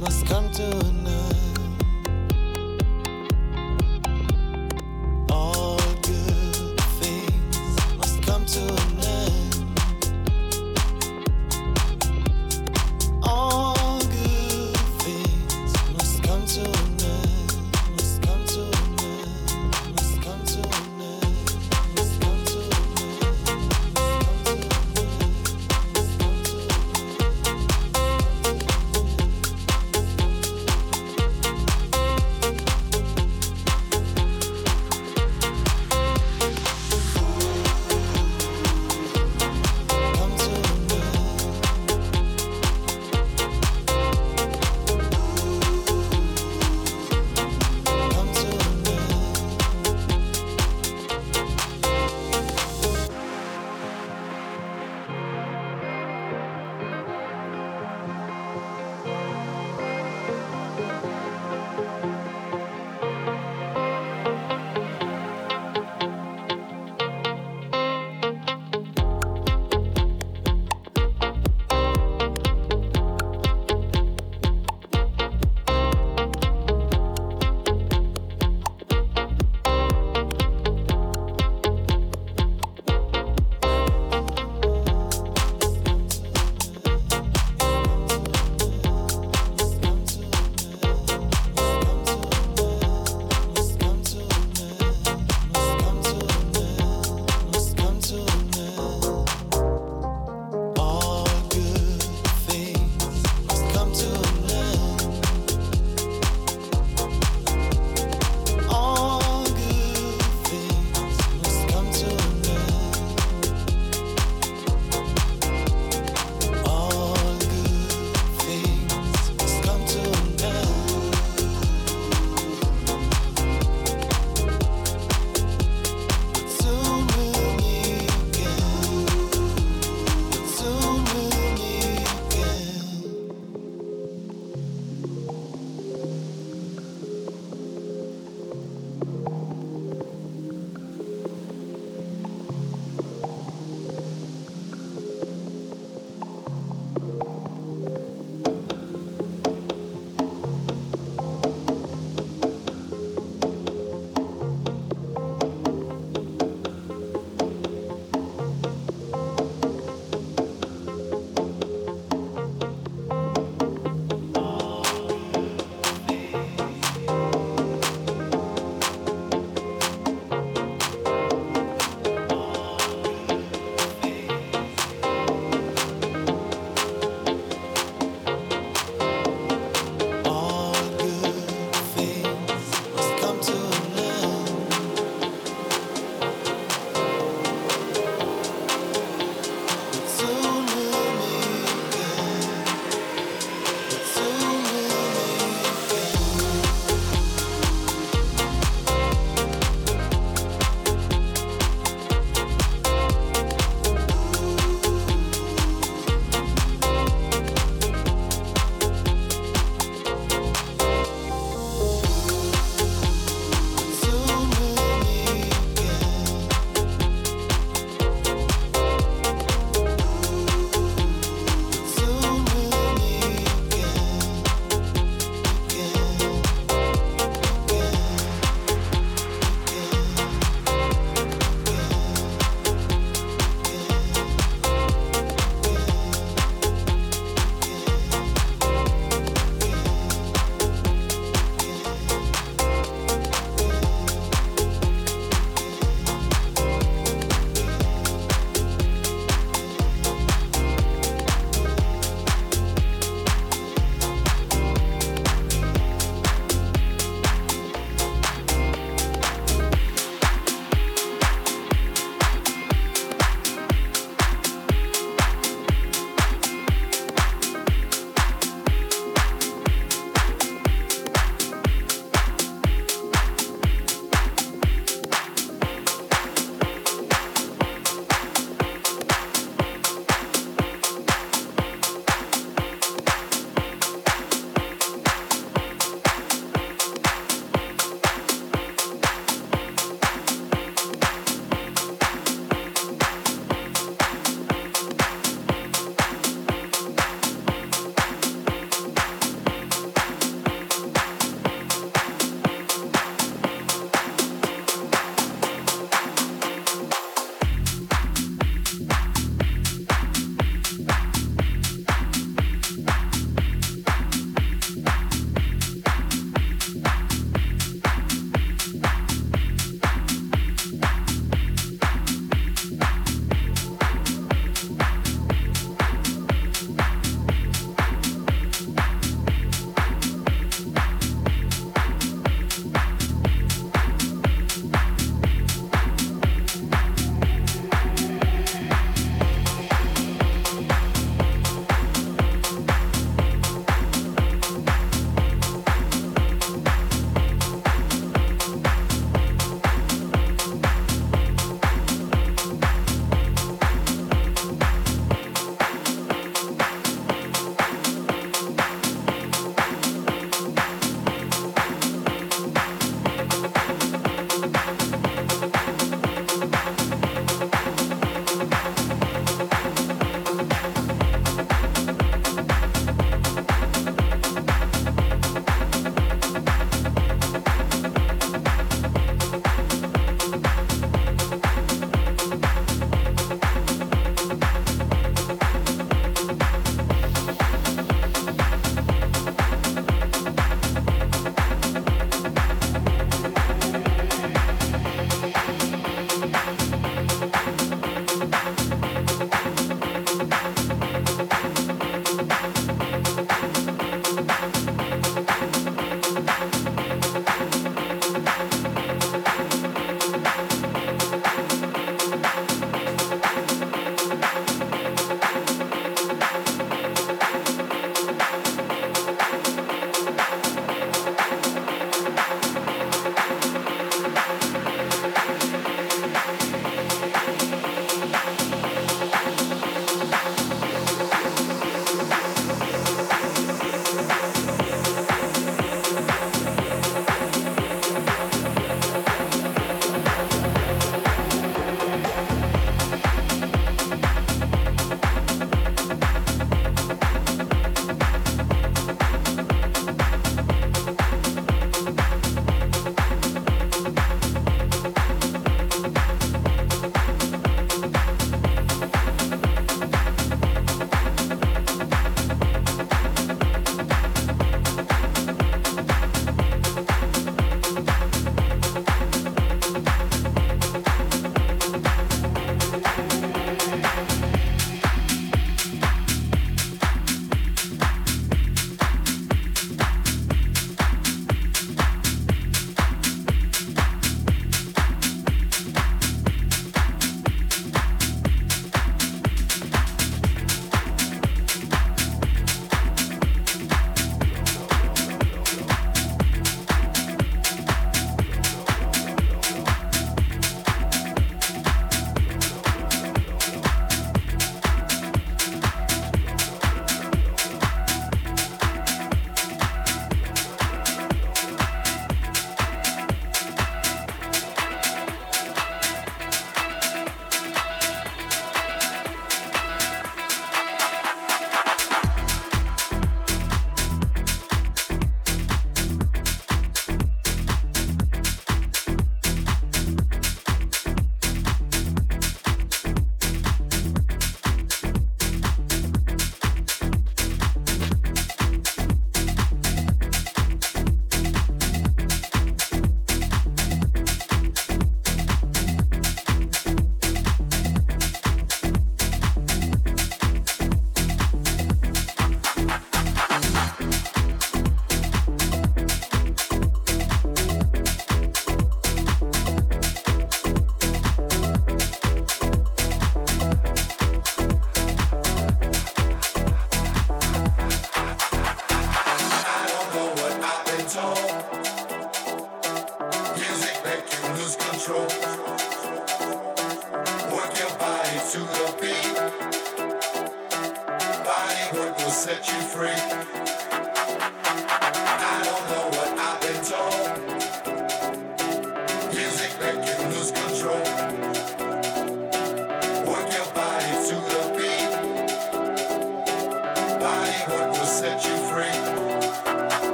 must come to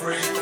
free.